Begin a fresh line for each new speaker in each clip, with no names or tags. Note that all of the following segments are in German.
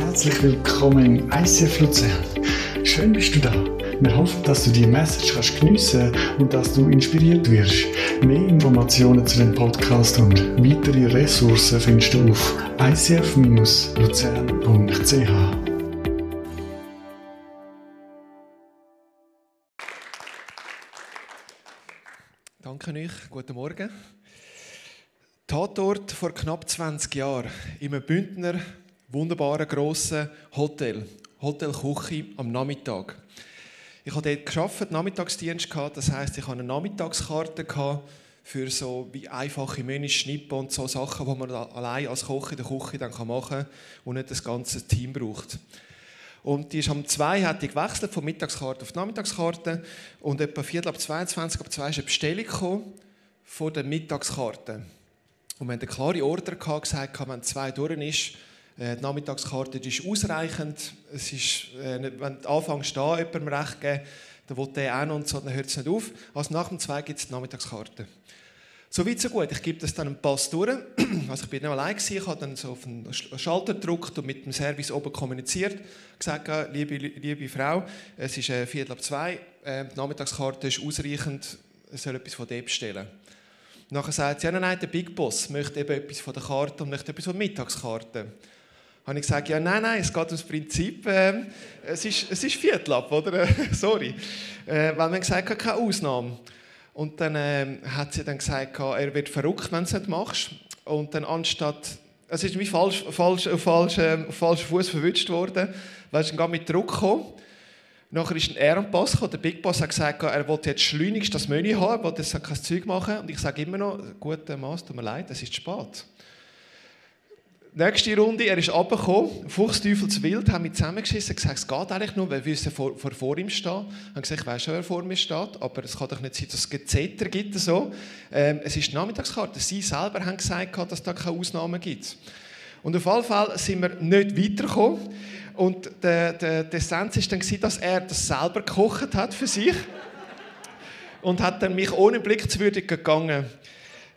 Herzlich willkommen im ICF Luzern. Schön bist du da. Wir hoffen, dass du die Message kannst geniessen und dass du inspiriert wirst. Mehr Informationen zu dem Podcast und weitere Ressourcen findest du auf icf-luzern.ch.
Danke euch, guten Morgen. Tatort vor knapp 20 Jahren in einem Bündner wunderbaren grossen Hotel, Hotel Küche am Nachmittag. Ich habe dort geschafft, Nachmittagsdienst gehabt, das heißt, ich hatte eine Nachmittagskarte für so wie einfache Menüs, Schnippen und so Sachen, die man allein als Koch in der Küche dann machen kann und nicht das ganze Team braucht. Und die ist am 2 hat die gewechselt von Mittagskarte auf Nachmittagskarte und etwa Viertel ab 22 ab 2 ist eine Bestellung von der Mittagskarte. Und wir haben eine klare Order gehabt, gesagt, wenn zwei durch ist, die Nachmittagskarte ist ausreichend. Es ist, äh, wenn du anfängst, da jemandem recht geben, dann will der auch noch und so, dann hört es nicht auf. Also nach dem zwei gibt es die Nachmittagskarte. So weit, so gut. Ich gebe das dann einen Pass durch. Also ich bin nicht allein gewesen. Ich habe dann so auf den Schalter gedrückt und mit dem Service oben kommuniziert. Gesagt, liebe, liebe Frau, es ist äh, Viertel ab zwei. Äh, die Nachmittagskarte ist ausreichend. Ich soll etwas von dem bestellen. Nachher sagt sie, ja, nein, der Big Boss möchte eben etwas von der Karte und möchte etwas von der Mittagskarte. Habe ich gesagt, ja, nein, nein, es geht ums Prinzip, äh, es, ist, es ist Viertel ab, oder? Sorry. Äh, weil man gesagt hat, keine Ausnahme. Und dann äh, hat sie dann gesagt, er wird verrückt, wenn du es nicht machst. Und dann anstatt, es ist wie falsch, falsch, falsch, äh, auf falschen Fuß verwünscht worden, weil es dann mit Druck gekommen. Nachher ist ein Ehrenpass gekommen. Der Big Boss hat gesagt, er wollte jetzt schleunigst das Menü haben, er wollte jetzt kein Zeug machen. Und ich sage immer noch, guter Maß, tut mir leid, es ist spät. Nächste Runde, er ist runtergekommen, Fuchsteufelswild, haben mich zusammengeschissen, gesagt, es geht eigentlich nur, weil wir vor, vor, vor ihm stehen. Ich habe gesagt, ich weiß schon, wer vor mir steht, aber es kann doch nicht sein, dass es Gezeter gibt. So. Ähm, es ist die Nachmittagskarte. Sie selber haben gesagt, dass es da keine Ausnahmen gibt. Und auf jeden Fall sind wir nicht weitergekommen. Und der, der, der Essenz war dann, dass er das selber gekocht hat für sich. und hat dann mich ohne Blick zu würdig gegangen.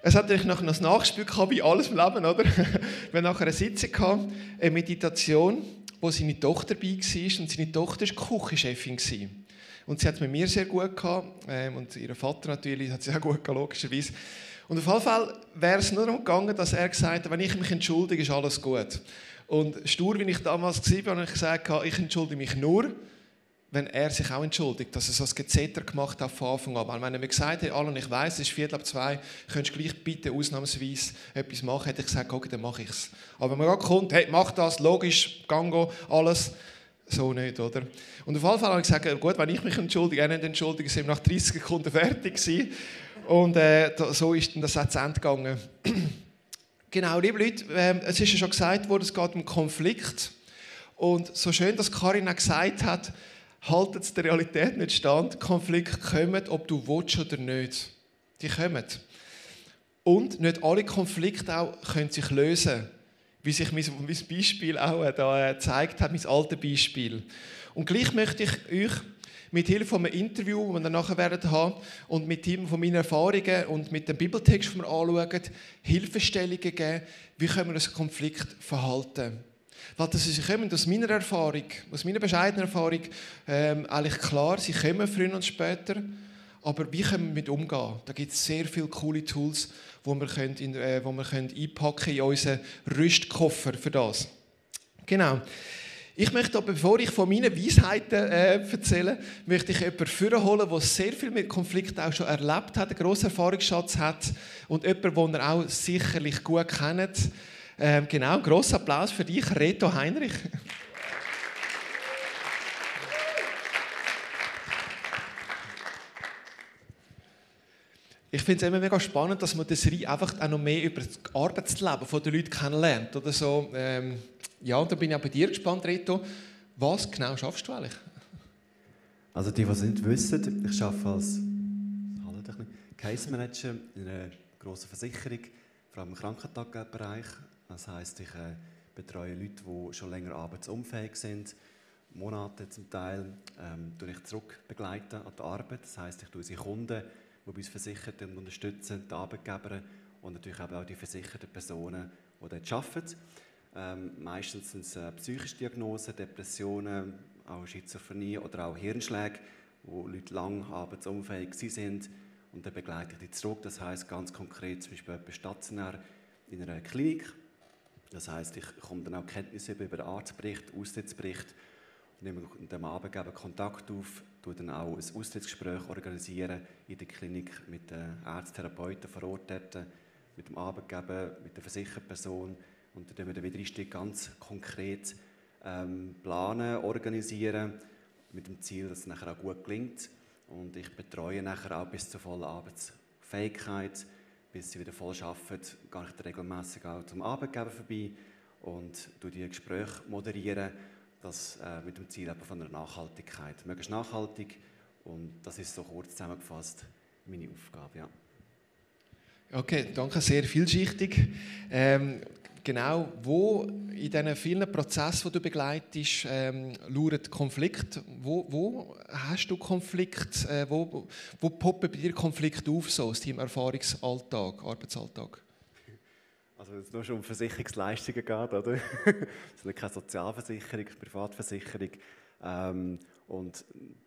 Es hat natürlich noch ein Nachspiel gehabt, wie alles im Leben, oder? Wir nachher eine Sitzung gehabt, eine Meditation, wo seine Tochter dabei war und seine Tochter war Küchenchefin. Und sie hat es mit mir sehr gut gehabt ähm, und ihr Vater natürlich hat sie auch gut gehabt, logischerweise. Und auf jeden Fall wäre es nur darum gegangen, dass er gesagt hat, wenn ich mich entschuldige, ist alles gut. Und stur, wie ich damals war, habe ich gesagt, ich entschuldige mich nur, wenn er sich auch entschuldigt, dass er so ein Gezeter gemacht hat von Anfang an. Weil wenn er mir gesagt hat, Alan, ich weiß, es ist Viertel ab zwei, könntest du gleich bitte ausnahmsweise etwas machen, hätte ich gesagt, okay, dann mache ich es. Aber wenn man gerade kommt, hey, mach das, logisch, gango, alles, so nicht, oder? Und auf jeden Fall habe ich gesagt, gut, wenn ich mich entschuldige, er nicht entschuldige, sind wir nach 30 Sekunden fertig gewesen. Und äh, so ist dann das auch zu Ende gegangen. Genau, liebe Leute, äh, es ist ja schon gesagt worden, es geht um Konflikt. Und so schön, dass Karin auch gesagt hat, haltet es der Realität nicht stand. Konflikte kommen, ob du willst oder nicht. Die kommen. Und nicht alle Konflikte auch können sich lösen, wie sich mein, mein Beispiel auch äh, da äh, gezeigt hat, mein altes Beispiel. Und gleich möchte ich euch mit Hilfe von einem Interview, das wir dann nachher werden haben, und mit Hilfe von meinen Erfahrungen und mit dem Bibeltext, den wir anschauen, Hilfestellungen geben, wie können wir Konflikt verhalten. Weil das kommen aus meiner Erfahrung, aus meiner bescheidenen Erfahrung, ähm, eigentlich klar, sie kommen früher und später, aber wie können wir damit umgehen? Da gibt es sehr viele coole Tools, die wir, können in, äh, wo wir können einpacken in unseren Rüstkoffer für das. Genau. Ich möchte aber, bevor ich von meinen Weisheiten äh, erzähle, möchte ich jemanden vorholen, der sehr viel mit Konflikten auch schon erlebt hat, einen grossen Erfahrungsschatz hat und jemanden, den er auch sicherlich gut kennt. Ähm, genau, grosser Applaus für dich, Reto Heinrich. Ich finde es immer mega spannend, dass man das Serie einfach auch noch mehr über das Arbeitsleben der Leute kennenlernt. Oder so. Ähm, ja, und da bin ich auch bei dir gespannt, Reto. Was genau schaffst du eigentlich?
Also die, die es nicht wissen, ich arbeite als Case Manager in einer grossen Versicherung, vor allem im Krankentagbereich. Das heisst, ich äh, betreue Leute, die schon länger arbeitsunfähig sind, Monate zum Teil, ähm, ich zurück begleiten an die Arbeit. Das heisst, ich tue unsere Kunden, die bei uns versichert und unterstützen, die Arbeitgeber und natürlich auch die versicherten Personen, die dort arbeiten. Ähm, meistens sind es äh, psychische Diagnosen, Depressionen, auch Schizophrenie oder auch Hirnschläge, wo Leute lang arbeitsunfähig sind und dann begleite ich die zurück. Das heißt ganz konkret zum Beispiel stationär in einer Klinik. Das heißt, ich komme dann auch Kenntnisse über, den Arztbericht, Austrittsbericht. Nehme mit dem Arbeitgeber Kontakt auf, tue dann auch ein Austrittsgespräch organisieren in der Klinik mit den Ärzttherapeuten vor Ort, mit dem Arbeitgeber, mit der versicherten Person. Und dann wir den Wiedereinstieg ganz konkret ähm, planen, organisieren, mit dem Ziel, dass es nachher auch gut gelingt. Und ich betreue nachher auch bis zur vollen Arbeitsfähigkeit, bis sie wieder voll arbeiten, gehe ich regelmäßig auch zum Arbeitgeber vorbei und die Gespräche moderieren, das äh, mit dem Ziel von einer Nachhaltigkeit. Möglichst nachhaltig und das ist so kurz zusammengefasst meine Aufgabe. Ja.
Okay, danke, sehr vielschichtig. Ähm, genau, wo in diesen vielen Prozessen, die du begleitest, ähm, lauert Konflikt? Wo, wo hast du Konflikt? Äh, wo, wo poppen bei dir Konflikte auf, so aus deinem Erfahrungsalltag, Arbeitsalltag?
Also wenn es nur schon um Versicherungsleistungen geht, oder? es ist keine Sozialversicherung, Privatversicherung. Ähm, und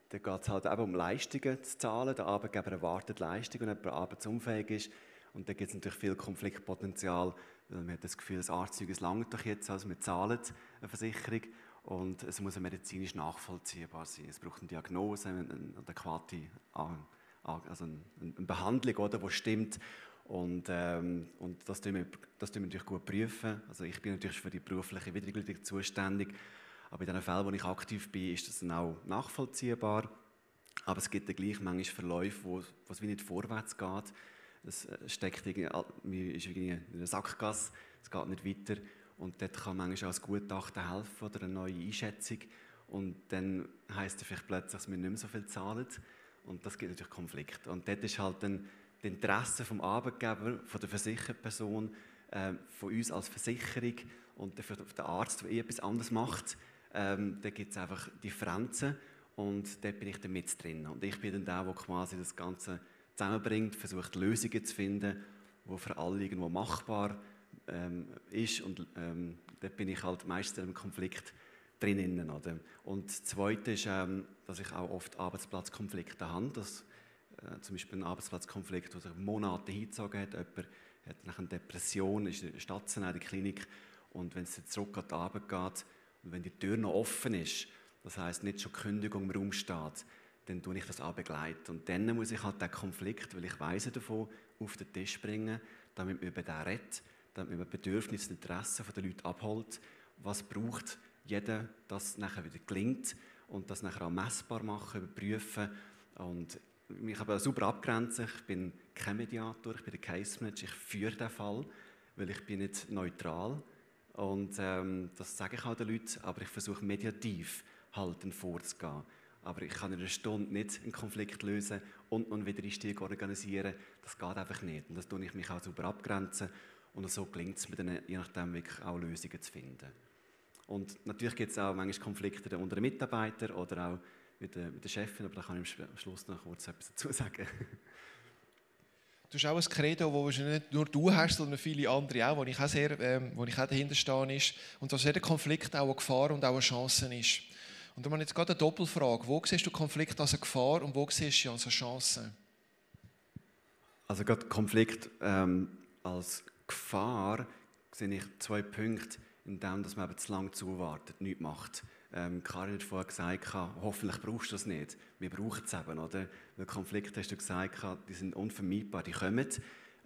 da geht es halt eben um Leistungen zu zahlen. Der Arbeitgeber erwartet Leistungen, wenn jemand arbeitsunfähig ist. Und da gibt es natürlich viel Konfliktpotenzial man hat das Gefühl, das Arztzeug langt doch jetzt, also wir zahlen eine Versicherung und es muss medizinisch nachvollziehbar sein. Es braucht eine Diagnose, eine adäquate also eine Behandlung, oder, die stimmt. Und, ähm, und das, tun wir, das tun wir natürlich gut prüfen. Also ich bin natürlich für die berufliche Wiedergültigung zuständig. Aber in den Fällen, wo ich aktiv bin, ist das dann auch nachvollziehbar. Aber es gibt dann gleich manchmal Verläufe, wo, wo es wie nicht vorwärts geht. Es äh, steckt irgendwie, in einer Sackgasse, es geht nicht weiter. Und dort kann manchmal auch ein Gutachten helfen oder eine neue Einschätzung. Und dann heisst es vielleicht plötzlich, dass wir nicht mehr so viel zahlen. Und das gibt natürlich Konflikt. Und dort ist halt dann das Interesse vom Arbeitgeber, von der versicherten Person, äh, von uns als Versicherung und den Arzt, der eh etwas anderes macht, ähm, da gibt es einfach Differenzen und dort bin ich dann mit drin. Und ich bin dann der, der quasi das Ganze zusammenbringt, versucht Lösungen zu finden, die für alle irgendwo machbar ähm, ist. Und ähm, dort bin ich halt meistens im Konflikt drinnen. Oder? Und das Zweite ist, ähm, dass ich auch oft Arbeitsplatzkonflikte habe. Dass, äh, zum Beispiel ein Arbeitsplatzkonflikt, der sich Monate hingezogen hat. Jemand hat nach einer Depression, ist stationär in der Klinik und wenn es zurück an die Arbeit geht und wenn die Tür noch offen ist, das heißt nicht schon Kündigung im Raum steht, dann tue ich das auch begleiten. Und dann muss ich halt den Konflikt, weil ich weiss davon, auf den Tisch bringen, damit man über den redet, damit man Bedürfnisse und Interessen der Leute abholt. Was braucht jeder, dass es nachher wieder gelingt und das nachher auch messbar machen, überprüfen. Und ich habe super abgrenzen. Ich bin kein Mediator, ich bin der Case Manager, ich führe den Fall, weil ich bin nicht neutral. Und ähm, das sage ich auch den Leuten, aber ich versuche mediativ halten vorzugehen. Aber ich kann in einer Stunde nicht einen Konflikt lösen und noch einen Wiedereinstieg organisieren. Das geht einfach nicht. Und das tue ich mich auch super abgrenzen. Und so gelingt es mir dann, je nachdem, wirklich auch Lösungen zu finden. Und natürlich gibt es auch manchmal Konflikte unter den Mitarbeitern oder auch mit der, mit der Chefin, aber da kann ich am Schluss noch kurz etwas dazu sagen.
Du hast auch ein Credo, das nicht nur du hast, sondern viele andere auch, wo ich auch, sehr, ähm, wo ich auch dahinter stehe. Und dass jeder Konflikt auch eine Gefahr und auch eine Chance ist. Und da habe jetzt gerade eine Doppelfrage. Wo siehst du Konflikt als eine Gefahr und wo siehst du als eine Chance?
Also gerade Konflikt ähm, als Gefahr sehe ich zwei Punkte, in dem, dass man eben zu lange zuwartet, nichts macht. Ähm, Karin hat vorhin gesagt, hoffentlich brauchst du das nicht. Wir brauchen es eben, oder? Weil Konflikte, hast du gesagt, die sind unvermeidbar, die kommen.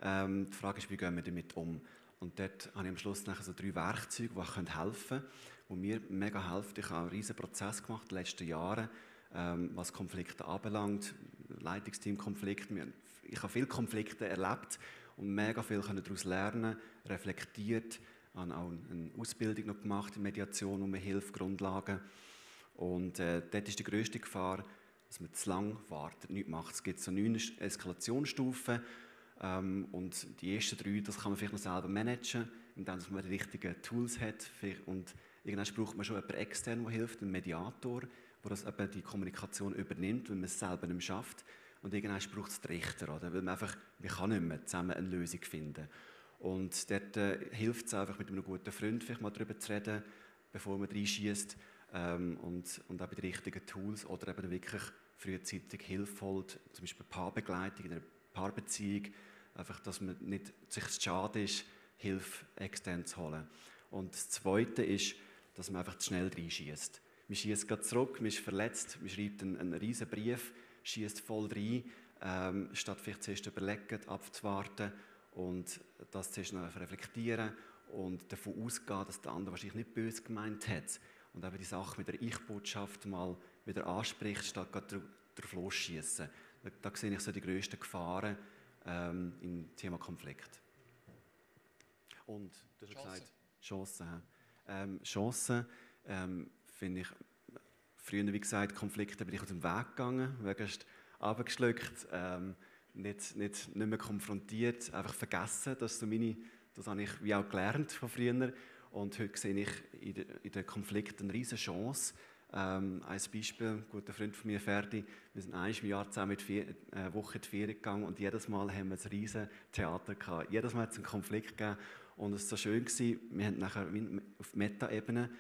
Ähm, die Frage ist, wie gehen wir damit um? Und dort habe ich am Schluss nachher so drei Werkzeuge, die helfen können wo mir mega hilft. Ich habe einen riesen Prozess gemacht in den letzten Jahren, ähm, was Konflikte anbelangt, Leitungsteamkonflikte. Ich habe viele Konflikte erlebt und mega viel daraus lernen, reflektiert, habe auch eine Ausbildung noch gemacht in Mediation und Hilfe, Grundlagen. Und äh, dort ist die grösste Gefahr, dass man zu lange wartet, nichts macht. Es gibt so neun Eskalationsstufen ähm, und die ersten drei, das kann man vielleicht noch selber managen, indem man die richtigen Tools hat und Irgendwann braucht man schon jemanden extern, der hilft, einen Mediator, der das eben die Kommunikation übernimmt, wenn man es selber nicht schafft. Und irgendwann braucht es den Richter, oder? weil man einfach, man kann nicht mehr zusammen eine Lösung finden. Und dort äh, hilft es einfach, mit einem guten Freund vielleicht mal darüber zu reden, bevor man reinschießt ähm, und, und auch bei den richtigen Tools oder eben wirklich frühzeitig Hilfe holt, zum Beispiel Paarbegleitung in einer Paarbeziehung, einfach, dass man nicht sich zu schade ist, Hilfe extern zu holen. Und das Zweite ist, dass man einfach zu schnell reinschießt. Man schießt gerade zurück, man ist verletzt, man schreibt einen, einen riesen Brief, schießt voll rein, ähm, statt vielleicht zuerst überlegen, abzuwarten und das zuerst noch reflektieren und davon ausgehen, dass der andere wahrscheinlich nicht böse gemeint hat und eben die Sache mit der Ich-Botschaft mal wieder anspricht, statt gerade drauf losschießen. Da, da sehe ich so die grössten Gefahren ähm, im Thema Konflikt. Und du hast Chancen. gesagt, Chancen. Ähm, Chancen ähm, finde ich, früher wie gesagt, Konflikte bin ich aus dem Weg gegangen, möglichst abgeschluckt, ähm, nicht, nicht, nicht mehr konfrontiert, einfach vergessen, dass so meine, das habe ich wie auch gelernt von früher und heute sehe ich in, de, in den Konflikten eine riesige Chance. Ähm, ein Beispiel, ein guter Freund von mir, Ferdi, wir sind einmal im Jahr zusammen mit vier, äh, Woche in die Ferien gegangen und jedes Mal haben wir ein riesiges Theater gehabt. Jedes Mal hat es einen Konflikt gegeben und es war so schön, gewesen, wir haben nachher auf Meta-Ebene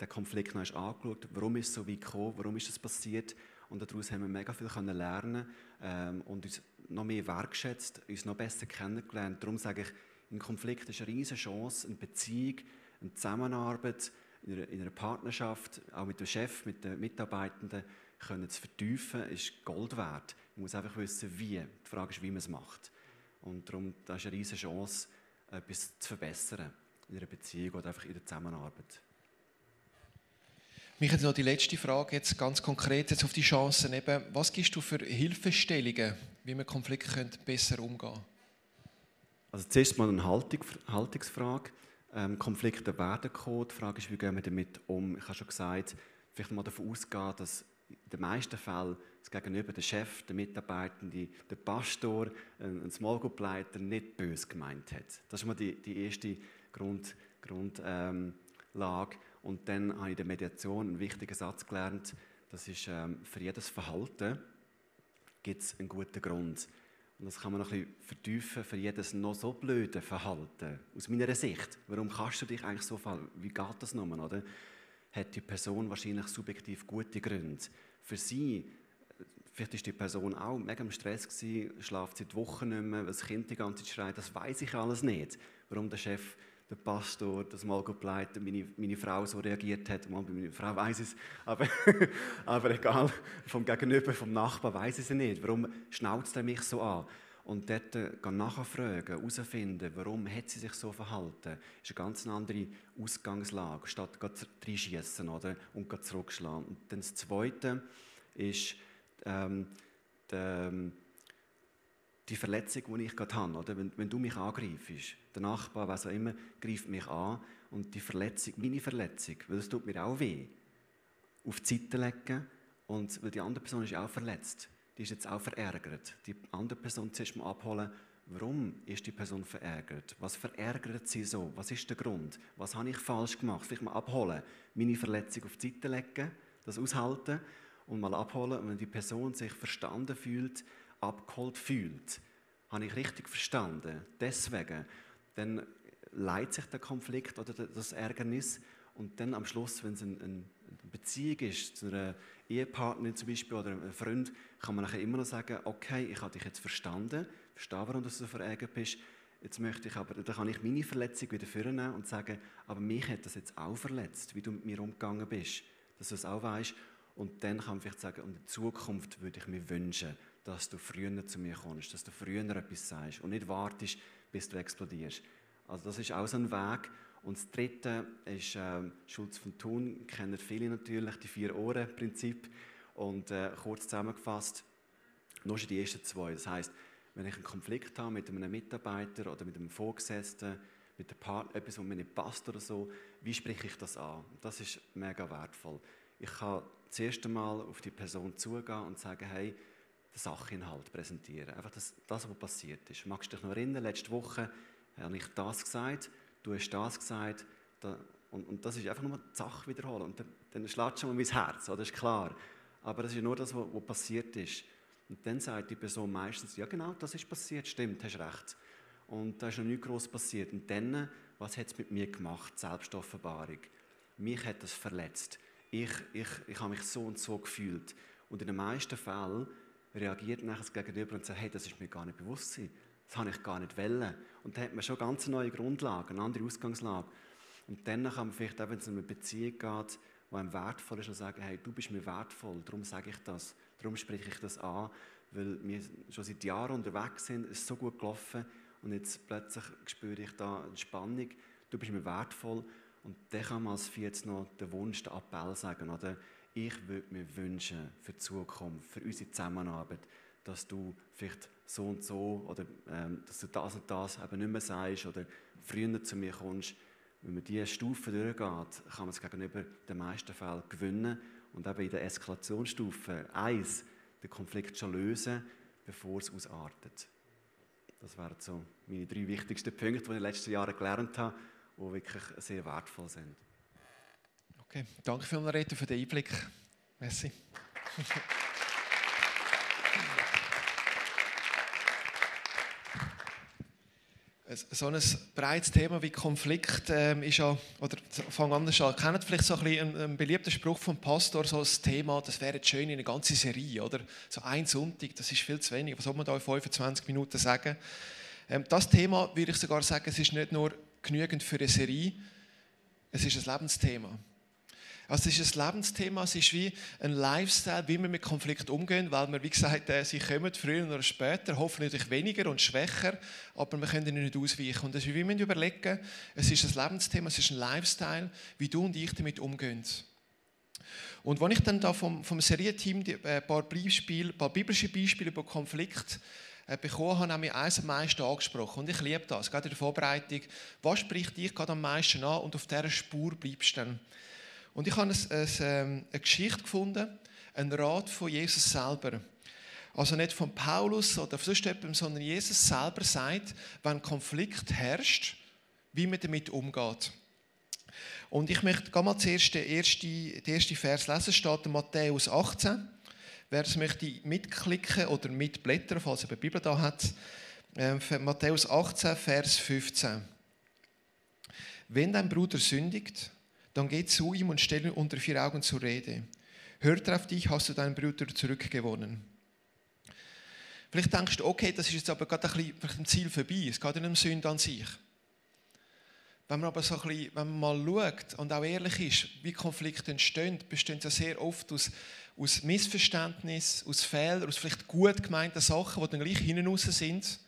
den Konflikt noch angeschaut, warum ist es so weit gekommen, warum ist das passiert und daraus haben wir mega viel können lernen ähm, und uns noch mehr wertschätzt, uns noch besser kennengelernt. Darum sage ich, ein Konflikt ist eine riesige Chance, eine Beziehung, eine Zusammenarbeit in einer, in einer, Partnerschaft, auch mit dem Chef, mit den Mitarbeitenden, können zu vertiefen, ist Gold wert. Man muss einfach wissen, wie. Die Frage ist, wie man es macht. Und darum, das ist eine riesige Chance, etwas zu verbessern in einer Beziehung oder einfach in der Zusammenarbeit.
Mich hat noch die letzte Frage jetzt ganz konkret jetzt auf die Chancen. Eben, was gibst du für Hilfestellungen, wie man Konflikte besser umgehen könnte?
Also zuerst mal eine Haltung, Haltungsfrage ähm, Konflikte werden kommen. Die Frage ist, wie gehen wir damit um? Ich habe schon gesagt, vielleicht mal davon ausgehen, dass in den meisten Fällen das Gegenüber, der Chef, der Mitarbeitende, der Pastor, ein, ein Small Group Leiter nicht böse gemeint hat. Das ist mal die, die erste Grund, Grundlage. Ähm, und dann habe ich in der Mediation einen wichtigen Satz gelernt, das ist, ähm, für jedes Verhalten gibt es einen guten Grund. Und das kann man noch ein bisschen vertiefen für jedes noch so blöde Verhalten. Aus meiner Sicht. Warum kannst du dich eigentlich so verhalten? Wie geht das nochmal, oder? Hat die Person wahrscheinlich subjektiv gute Gründe. Für sie, vielleicht ist die Person auch mega im Stress gewesen, schlaft seit Wochen nicht mehr, weil das Kind die ganze Zeit schreit, das weiß ich alles nicht. Warum der Chef der Pastor, das mal begleitet, meine, meine Frau so reagiert hat. Mal, meine Frau weiß es, aber, aber egal, vom Gegenüber, vom Nachbar weiß es nicht. Warum schnauzt er mich so an? Und dort äh, nachfragen, herausfinden, warum hat sie sich so verhalten, ist eine ganz andere Ausgangslage, statt reinschießen oder und zurückschlagen. Und dann das Zweite ist ähm, der, die Verletzung, die ich gerade habe, oder? Wenn, wenn du mich angreifst, der Nachbar, was auch immer, greift mich an und die Verletzung, meine Verletzung, weil es tut mir auch weh, auf die Seite legen und weil die andere Person ist auch verletzt, die ist jetzt auch verärgert. Die andere Person zuerst mal abholen, warum ist die Person verärgert? Was verärgert sie so? Was ist der Grund? Was habe ich falsch gemacht? Vielleicht mal abholen, meine Verletzung auf die Seite legen, das aushalten und mal abholen. Und wenn die Person sich verstanden fühlt, abgeholt fühlt. Habe ich richtig verstanden? Deswegen, dann leidet sich der Konflikt oder das Ärgernis und dann am Schluss, wenn es eine, Beziehung ist, zu einer Ehepartnerin zum Beispiel oder einem Freund, kann man nachher immer noch sagen, okay, ich habe dich jetzt verstanden, verstehe, warum du so verärgert bist, jetzt möchte ich aber, dann kann ich meine Verletzung wieder vornehmen und sagen, aber mich hat das jetzt auch verletzt, wie du mit mir umgegangen bist, dass du es auch weißt. Und dann kann man vielleicht sagen, und in Zukunft würde ich mir wünschen, dass du früher zu mir kommst, dass du früher etwas sagst und nicht wartest, bis du explodierst. Also das ist auch so ein Weg. Und das Dritte ist äh, Schulz von Thun, kennen viele natürlich, die Vier-Ohren-Prinzip. Und äh, kurz zusammengefasst, nur schon die ersten zwei. Das heißt, wenn ich einen Konflikt habe mit einem Mitarbeiter oder mit einem Vorgesetzten, mit einem Partner, etwas, was mir nicht passt oder so, wie spreche ich das an? Das ist mega wertvoll. Ich kann das erste Mal auf die Person zugehen und sagen, hey, den Sachinhalt präsentieren. Einfach das, das, was passiert ist. Magst du dich noch erinnern, letzte Woche habe ich das gesagt, du hast das gesagt, da, und, und, das ist einfach nur die Sache wiederholen. Und dann, dann schlägt schon mal mein Herz, das ist klar. Aber das ist nur das, was, was passiert ist. Und dann sagt die Person meistens, ja genau, das ist passiert, stimmt, hast recht. und da ist noch nichts groß passiert. Und dann, was hat es mit mir gemacht? Selbstoffenbarung. Mich hat das verletzt. Ich, ich, ich habe mich so und so gefühlt. Und in den meisten Fällen reagiert nachher das Gegenüber und sagt, hey, das ist mir gar nicht bewusst gewesen. Das habe ich gar nicht wollen. Und da hat man schon ganz neue Grundlagen, eine andere Ausgangslage. Und dann kann man vielleicht auch, wenn es um eine Beziehung geht, die einem wertvoll ist, sagen, hey, du bist mir wertvoll, darum sage ich das, darum spreche ich das an, weil wir schon seit Jahren unterwegs sind, es ist so gut gelaufen und jetzt plötzlich spüre ich da eine Spannung, du bist mir wertvoll und dann kann man als Viertes noch den Wunsch, den Appell sagen, oder ich würde mir wünschen für die Zukunft, für unsere Zusammenarbeit, dass du vielleicht so und so oder ähm, dass du das und das eben nicht mehr sagst oder früher zu mir kommst. Wenn man diese Stufe durchgeht, kann man es gegenüber den meisten Fällen gewinnen und eben in der Eskalationsstufe 1 den Konflikt schon lösen, bevor es ausartet. Das wären so meine drei wichtigsten Punkte, die ich in den letzten Jahren gelernt habe, die wirklich sehr wertvoll sind.
Okay, danke vielmals, für den Einblick. Merci. so ein breites Thema wie Konflikt ähm, ist ja, oder fang anders an, kennt vielleicht so ein, bisschen einen, beliebten Spruch vom Pastor, so das Thema, das wäre jetzt schön in eine ganze Serie, oder? So ein Sonntag, das ist viel zu wenig, was soll man da in 25 Minuten sagen? Ähm, das Thema, würde ich sogar sagen, es ist nicht nur genügend für eine Serie, es ist ein Lebensthema. Also es ist ein Lebensthema, es ist wie ein Lifestyle, wie wir mit Konflikt umgehen, weil wir, wie gesagt, äh, sie kommen früher oder später, hoffentlich weniger und schwächer, aber wir können ihnen nicht ausweichen. Und das ist wie wir überlegen, es ist ein Lebensthema, es ist ein Lifestyle, wie du und ich damit umgehen. Und wenn ich dann da vom, vom Serienteam ein äh, paar, ein paar biblische Beispiele über Konflikt bekommen habe, habe ich eins am meisten angesprochen. Und ich liebe das, gerade in der Vorbereitung. Was spricht dich gerade am meisten an und auf dieser Spur bleibst du dann? Und ich habe eine, eine, ähm, eine Geschichte gefunden, einen Rat von Jesus selber. Also nicht von Paulus oder sonst jemandem, sondern Jesus selber sagt, wenn Konflikt herrscht, wie man damit umgeht. Und ich möchte mal zuerst den ersten, den ersten Vers lesen, steht in Matthäus 18. Wer es möchte mitklicken oder mitblättern, falls er die Bibel da hat, äh, Matthäus 18, Vers 15. Wenn dein Bruder sündigt, dann geh zu ihm und stell ihn unter vier Augen zur Rede. Hört auf dich, hast du deinen Bruder zurückgewonnen. Vielleicht denkst du, okay, das ist jetzt aber gerade ein bisschen ein Ziel vorbei. Es geht nicht um Sünde an sich. Wenn man aber so ein bisschen, wenn man mal schaut und auch ehrlich ist, wie Konflikte entstehen, bestehen sie sehr oft aus, aus Missverständnis, aus Fehlern, aus vielleicht gut gemeinten Sachen, die dann gleich hinten raus sind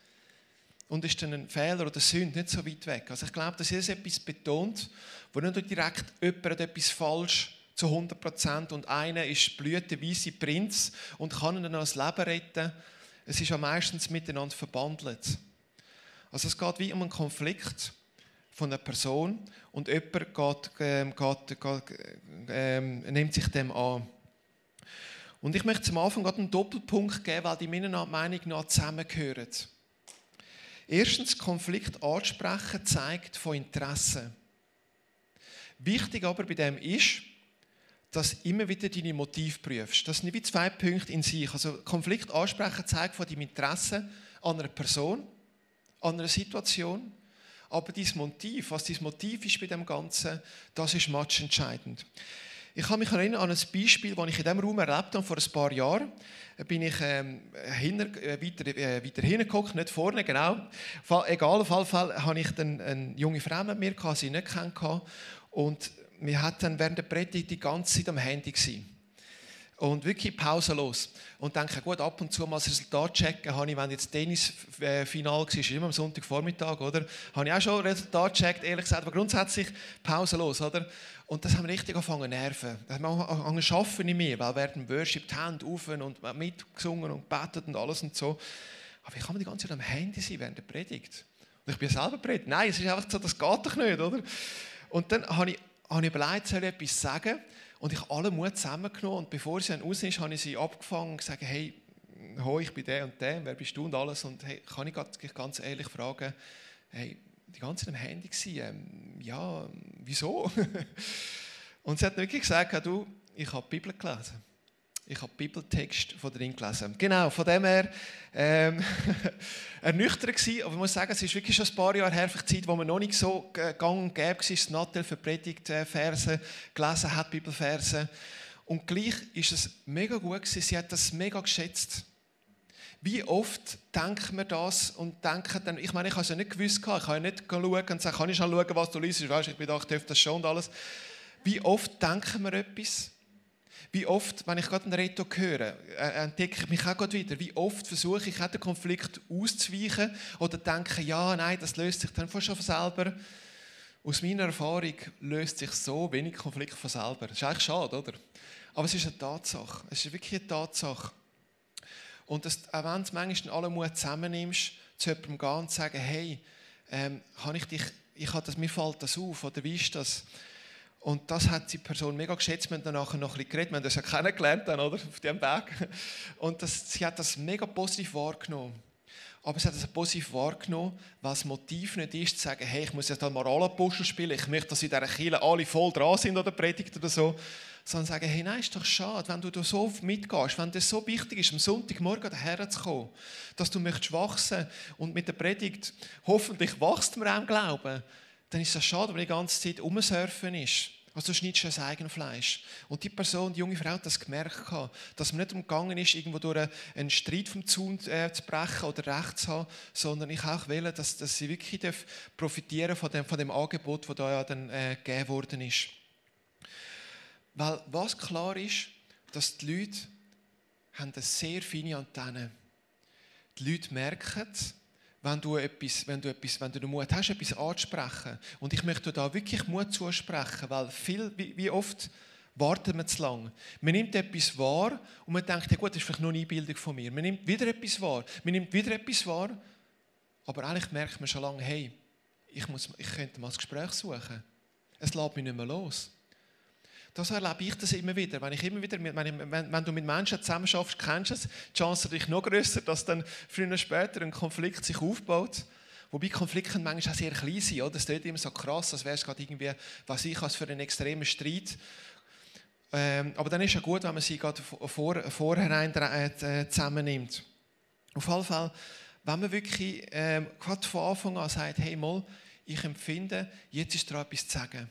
und ist dann ein Fehler oder Sünde nicht so weit weg. Also ich glaube, dass Jesus etwas betont, wo nicht direkt jemand etwas falsch zu 100% und einer ist blütenweise Prinz und kann dann das Leben retten. Es ist ja meistens miteinander verbandelt. Also es geht wie um einen Konflikt von einer Person und jemand geht, ähm, geht, geht, ähm, nimmt sich dem an. Und ich möchte zum Anfang einen Doppelpunkt geben, weil die meiner Meinung nach zusammengehören. Erstens, Konflikt ansprechen zeigt von Interesse. Wichtig aber bei dem ist, dass du immer wieder deine Motive prüfst. Das sind wie zwei Punkte in sich. Also Konflikt ansprechen zeigt von deinem Interesse an einer Person, an einer Situation. Aber dein Motiv, was dein Motiv ist bei dem Ganzen, das ist matchentscheidend. Ich kann mich erinnern an ein Beispiel, das ich in diesem Raum erlebt habe vor ein paar Jahren. Bin ich ähm, hinter, äh, weiter, äh, weiter hingeguckt, nicht vorne, genau. Egal, auf jeden Fall hatte ich dann eine junge Frau mit mir, die sie nicht kannte. Und wir hatten während der Predigt die ganze Zeit am Handy. Gewesen. Und wirklich pausenlos. Und denke, gut, ab und zu mal das Resultat checken, habe ich, wenn jetzt Tennisfinal war, ist immer am Sonntagvormittag, oder? Habe ich auch schon Resultat gecheckt, ehrlich gesagt, aber grundsätzlich pausenlos, oder? Und das haben wir richtig angefangen nerven. Das haben wir angefangen zu in mir, weil während dem Worship die Hände auf und mitgesungen und gebetet und alles und so. Aber wie kann man die ganze Zeit am Handy sein während der Predigt? Und ich bin selber predigt. Nein, es ist einfach so, das geht doch nicht, oder? Und dann habe ich, habe ich überlegt, soll ich etwas sagen? Und ich habe alle Mut zusammengenommen und bevor sie dann raus ist, habe ich sie abgefangen und gesagt, hey, hoi, ich bin der und der, wer bist du und alles. Und hey, kann ich ganz ehrlich fragen, hey, die ganze Zeit am Handy gewesen. Ähm, ja, wieso? und sie hat wirklich gesagt, du, ich habe die Bibel gelesen. Ich habe Bibeltext von drin gelesen. Genau, von dem her ähm, ernüchternd gewesen. Aber ich muss sagen, es ist wirklich schon ein paar Jahre her, Zeit, wo man noch nicht so gang und gäbe war, das Nattel für Predigtverse gelesen hat, Bibelverse. Und gleich ist es mega gut gewesen. Sie hat das mega geschätzt. Wie oft denken wir das und denken dann, ich meine, ich habe es ja nicht gewusst, ich kann ja nicht schauen und sagen, kann ich schon schauen, was du liest, weißt, ich bedacht, ich das schon und alles. Wie oft denken wir etwas? Wie oft, wenn ich gerade einen Reto höre, äh, entdecke ich mich auch gerade wieder, wie oft versuche ich, den Konflikt auszuweichen oder denke, ja, nein, das löst sich dann schon von selber. Aus meiner Erfahrung löst sich so wenig Konflikt von selber. Das ist eigentlich schade, oder? Aber es ist eine Tatsache. Es ist wirklich eine Tatsache. Und das, auch wenn du manchmal alle Mut zusammennimmst, zu jemandem gehen und sagen, hey, ähm, ich dich, ich das, mir fällt das auf, oder wie ist das? Und das hat die Person mega geschätzt. Wir haben danach noch ein bisschen geredet. Wir haben das ja kennengelernt, dann, oder? Auf diesem Weg. Und das, sie hat das mega positiv wahrgenommen. Aber sie hat das positiv wahrgenommen, weil das Motiv nicht ist, zu sagen, hey, ich muss jetzt da Moralapostel spielen, ich möchte, dass in dieser Kirche alle voll dran sind oder predigt oder so. Sondern sagen, hey, nein, ist doch schade, wenn du da so mitgehst, wenn das so wichtig ist, am Sonntagmorgen daher zu kommen, dass du möchtest wachsen und mit der Predigt hoffentlich wachst man auch Glauben, dann ist das schade, wenn die ganze Zeit umsurfen ist. Also du schneidest das eigene Fleisch. Und die Person, die junge Frau, hat das gemerkt, dass man nicht umgegangen ist, irgendwo durch einen Streit vom Zaun äh, zu brechen oder Recht zu haben, sondern ich auch will, dass, dass sie wirklich profitieren von dem, von dem Angebot, das da ja dann äh, gegeben worden ist. Weil was klar ist, dass die Leute haben eine sehr feine Antenne. Die Leute merken, wenn du, etwas, wenn, du etwas, wenn du den Mut hast, etwas anzusprechen. Und ich möchte da wirklich Mut zusprechen, weil viel, wie, wie oft warten wir zu lange. Man nimmt etwas wahr und man denkt, ja gut, das ist vielleicht nur eine Einbildung von mir. Man nimmt wieder etwas wahr, man nimmt wieder etwas wahr, aber eigentlich merkt man schon lange, hey, ich, muss, ich könnte mal ein Gespräch suchen. Es lässt mich nicht mehr los das erlebe ich das immer wieder. Wenn, ich immer wieder wenn, wenn, wenn du mit Menschen zusammen schaffst, kennst du es, die Chance ist noch größer, dass dann früher oder später ein Konflikt sich aufbaut. Wobei Konflikte manchmal auch sehr klein sind. Oder? Das klingt immer so krass, als wäre es gerade irgendwie, was ich als für einen extremen Streit. Ähm, aber dann ist es ja gut, wenn man sie gerade vor, vorherein äh, zusammennimmt. Auf jeden Fall, wenn man wirklich ähm, gerade von Anfang an sagt, hey mal, ich empfinde, jetzt ist da etwas zu sagen.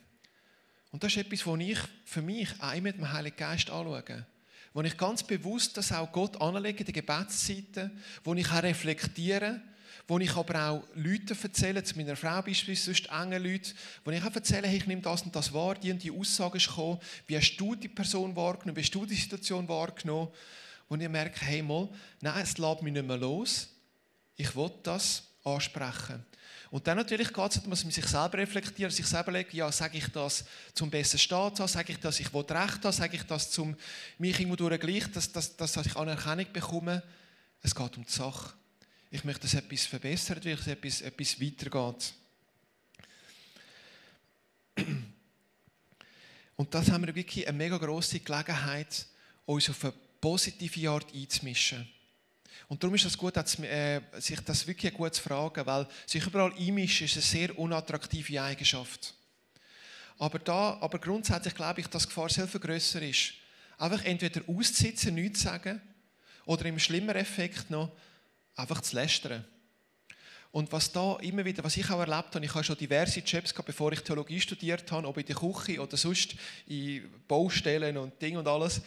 Und das ist etwas, was ich für mich auch mit dem Heiligen Geist anschaue. Wo ich ganz bewusst das auch Gott anlege, die Gebetszeiten, wo ich auch reflektiere, wo ich aber auch Leute erzähle, zu meiner Frau beispielsweise, sonst enge Leute, wo ich auch erzähle, hey, ich nehme das und das wahr, die und die Aussage ist gekommen, wie hast du die Person wahrgenommen, wie hast du die Situation wahrgenommen, wo ich merke, hey, mal, nein, es lässt mich nicht mehr los, ich will das ansprechen. Und dann natürlich geht es, dass man sich selber reflektiert, sich selber legt, ja, sage ich das zum besseren Staat sage ich das, ich will Recht haben, sage ich das zum mich irgendwo durch gleich, dass, dass, dass ich Anerkennung bekomme. Es geht um die Sache. Ich möchte, dass etwas verbessert wird, dass etwas, etwas weitergeht. Und das haben wir wirklich eine mega grosse Gelegenheit, uns auf eine positive Art einzumischen. Und darum ist es gut, äh, sich das wirklich gut zu fragen, weil sich überall einmischen ist eine sehr unattraktive Eigenschaft. Aber, da, aber grundsätzlich glaube ich, dass die Gefahr sehr viel grösser ist. Einfach entweder auszusitzen, nichts zu sagen, oder im schlimmer Effekt noch, einfach zu lästern. Und was da immer wieder, was ich auch erlebt habe, ich habe schon diverse Jobs gehabt, bevor ich Theologie studiert habe, ob in der Küche oder sonst in Baustellen und Ding und alles.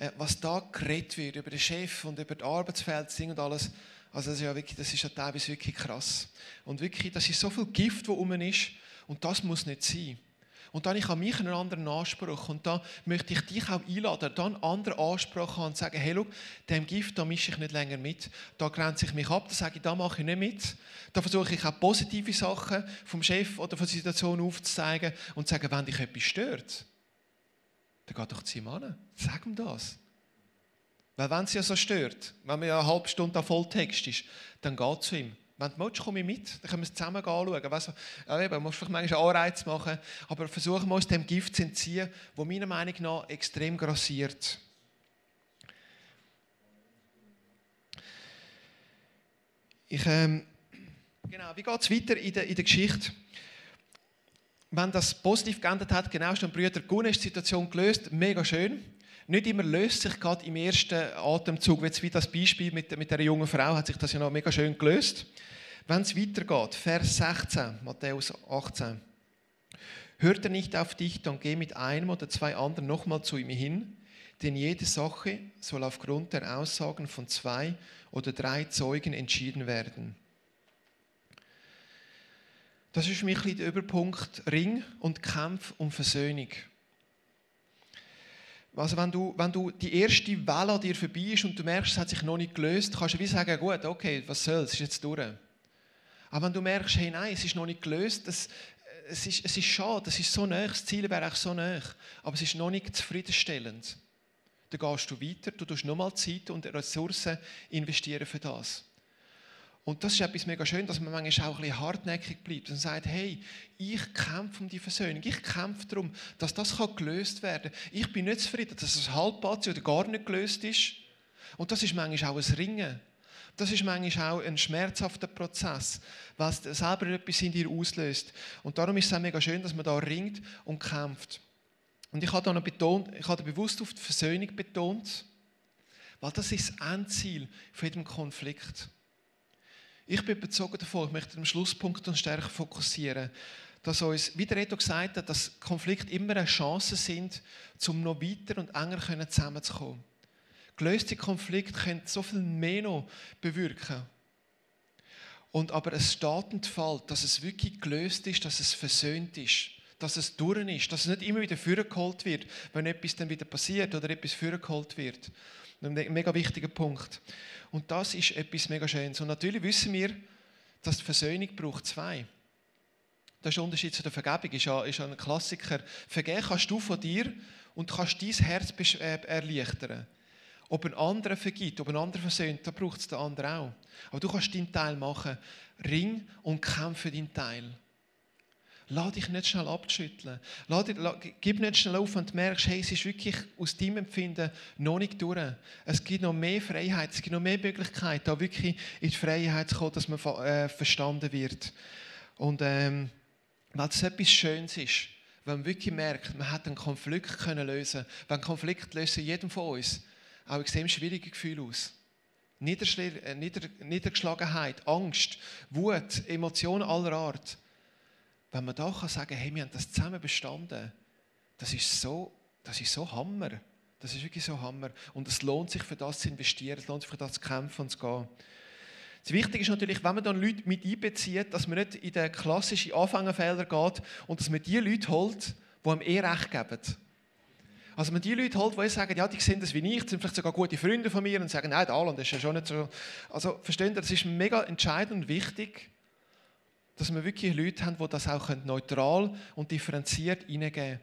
Äh, was da geredet wird über den Chef und über das Arbeitsfeld und alles, also das ist ja wirklich, das ist ja teilweise wirklich krass. Und wirklich, das ist so viel Gift, wo um ist und das muss nicht sein. Und dann ich habe mich einen anderen Anspruch und da möchte ich dich auch einladen, dann einen anderen Anspruch haben und sagen, hey, schau, dem Gift, da mische ich nicht länger mit, da grenze ich mich ab, da sage ich, da mache ich nicht mit. Da versuche ich auch positive Sachen vom Chef oder von der Situation aufzuzeigen und zu sagen, wenn dich etwas stört, dann geh doch zu ihm an. Sag ihm das. Weil wenn es ja so stört, wenn man ja eine halbe Stunde an Volltext ist, dann geh zu ihm. Wenn du willst, komme ich mit, dann können wir es zusammen anschauen. Weißt du, ja, eben, musst vielleicht manchmal Anreiz machen, aber versuchen wir uns dem Gift zu entziehen, das meiner Meinung nach extrem grassiert. Ich, ähm, genau, wie geht es weiter in der, in der Geschichte? Wenn das positiv geändert hat, genau, ist Brüder Gunn ist die Situation gelöst, mega schön. nicht immer löst sich gerade im ersten Atemzug, wie das Beispiel mit, mit der jungen Frau, hat sich das ja noch mega schön gelöst. Wenn es weitergeht, Vers 16, Matthäus 18. Hört er nicht auf dich, dann geh mit einem oder zwei anderen nochmal zu ihm hin, denn jede Sache soll aufgrund der Aussagen von zwei oder drei Zeugen entschieden werden. Das ist für mich der Überpunkt Ring und Kampf um Versöhnung. Also wenn du, wenn du die erste Welle an dir vorbei ist und du merkst, es hat sich noch nicht gelöst, kannst du wie sagen, gut, okay, was soll's, es ist jetzt durch. Aber wenn du merkst, hey, nein, es ist noch nicht gelöst, das, es, ist, es ist schade, es ist so nah, das Ziel wäre eigentlich so nah, aber es ist noch nicht zufriedenstellend. Dann gehst du weiter, du tust nochmal Zeit und Ressourcen investieren für das. Und das ist etwas mega schön, dass man manchmal auch ein bisschen hartnäckig bleibt und sagt, hey, ich kämpfe um die Versöhnung, ich kämpfe darum, dass das gelöst werden kann. Ich bin nicht zufrieden, dass es halbpatz oder gar nicht gelöst ist. Und das ist manchmal auch ein Ringen. Das ist manchmal auch ein schmerzhafter Prozess, was selber etwas in dir auslöst. Und darum ist es auch mega schön, dass man da ringt und kämpft. Und ich habe da noch betont, ich habe bewusst auf die Versöhnung betont, weil das ist das Endziel von jedem Konflikt. Ich bin überzeugt davon, ich möchte den Schlusspunkt und stärker fokussieren, dass uns, wie der Reto gesagt hat, dass Konflikte immer eine Chance sind, um noch weiter und enger zusammenzukommen. Gelöste Konflikte können so viel mehr noch bewirken. Und aber es steht und fällt, dass es wirklich gelöst ist, dass es versöhnt ist, dass es durch ist, dass es nicht immer wieder vorgeholt wird, wenn etwas dann wieder passiert oder etwas vorgeholt wird. Ein mega wichtiger Punkt. Und das ist etwas mega Schönes. Und natürlich wissen wir, dass die Versöhnung braucht zwei. Das ist der Unterschied zu der Vergebung. Ist ja, ist ein Klassiker. Vergeben kannst du von dir und kannst dein Herz äh, erleichtern. Ob ein anderer vergibt, ob ein anderer versöhnt, da braucht es den anderen auch. Aber du kannst deinen Teil machen. Ring und kämpfe deinen Teil. Lass dich nicht schnell abschütteln. Lass dich, lass, gib nicht schnell auf, wenn du merkst, hey, es ist wirklich aus deinem Empfinden noch nicht durch. Es gibt noch mehr Freiheit, es gibt noch mehr Möglichkeiten, da wirklich in die Freiheit zu kommen, dass man äh, verstanden wird. Und ähm, weil es etwas Schönes ist, wenn man wirklich merkt, man hat einen Konflikt können lösen. Wenn Konflikt lösen jedem von uns auch extrem schwierige Gefühle aus. Äh, Niedergeschlagenheit, Angst, Wut, Emotionen aller Art wenn man da kann sagen hey, wir haben das zusammen bestanden, das ist so, das ist so Hammer. Das ist wirklich so Hammer. Und es lohnt sich, für das zu investieren, es lohnt sich, für das zu kämpfen und zu gehen. Das Wichtige ist natürlich, wenn man dann Leute mit einbezieht, dass man nicht in den klassischen Anfängerfehler geht und dass man die Leute holt, die einem eh recht geben. Also man die Leute holt, die sagen, ja, die sehen das wie ich, sind vielleicht sogar gute Freunde von mir und sagen, nein, der Alan, das ist ja schon nicht so. Also verstehen Sie, das ist mega entscheidend und wichtig, dass wir wirklich Leute haben, die das auch neutral und differenziert hineingeben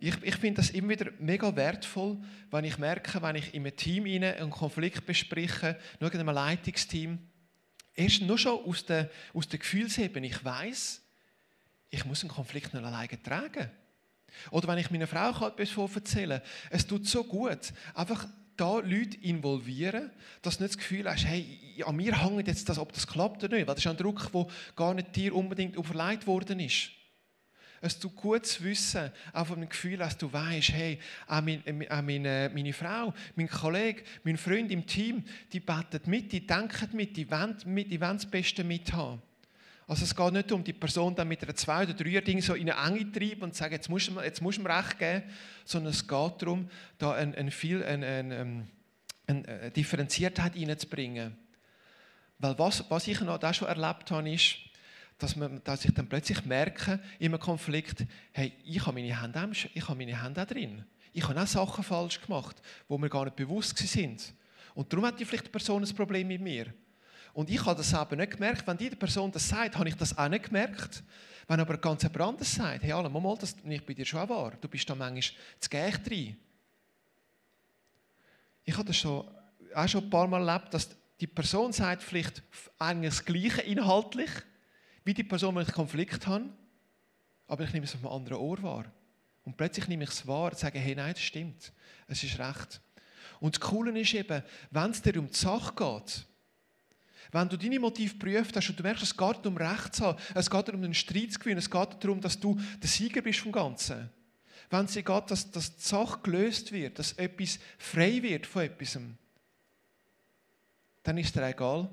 ich, ich finde das immer wieder mega wertvoll, wenn ich merke, wenn ich in einem Team einen Konflikt bespreche, nur in einem Leitungsteam, erst nur schon aus der, aus der Gefühlsebene, ich weiß, ich muss einen Konflikt nicht alleine tragen. Oder wenn ich meiner Frau etwas erzähle, es tut so gut, einfach da Leute involvieren, dass du nicht das Gefühl hast, hey, an mir hängt jetzt das, ob das klappt oder nicht. Weil das ist ein Druck, der gar nicht dir unbedingt auferlegt worden ist. Es tut gut zu wissen, auch von dem Gefühl, dass du weißt, hey, auch, mein, auch meine, meine Frau, mein Kollege, mein Freund im Team, die beten mit, die denken mit, die wollen, mit, die wollen das Beste mithaben. Also es geht nicht um die Person dann mit einer zwei oder drei Ding so in eine Enge treiben und sagen, jetzt muss man, jetzt muss man recht geben, sondern es geht darum, da ein, ein viel, ein, ein, ähm, eine äh, Differenziertheit reinzubringen. Weil was, was ich noch da schon erlebt habe, ist, dass, man, dass ich dann plötzlich merke, in einem Konflikt, hey, ich habe meine Hände, ich habe meine Hände auch drin. Ich habe auch Sachen falsch gemacht, wo mir gar nicht bewusst sind. Und darum hat die vielleicht die Person ein Problem mit mir. Und ich habe das aber nicht gemerkt. Wenn die Person das sagt, habe ich das auch nicht gemerkt. Wenn aber ganz jemand anderes sagt, hey, Alan, mal, das ich bei dir schon wahr. Du bist da manchmal zu Geld drin. Ich habe das schon, auch schon ein paar Mal erlebt, dass die Person sagt vielleicht eigentlich das Gleiche inhaltlich, wie die Person, wenn ich Konflikt habe, aber ich nehme es auf einem anderen Ohr wahr. Und plötzlich nehme ich es wahr und sage, hey, nein, das stimmt. Es ist recht. Und das Coole ist eben, wenn es dir um die Sache geht, wenn du deine Motive prüft hast und du merkst, es geht um Recht zu haben, es geht darum, einen Streit zu gewinnen, es geht darum, dass du der Sieger bist vom Ganzen. wenn es geht, dass, dass die Sache gelöst wird, dass etwas frei wird von etwas, dann ist es egal,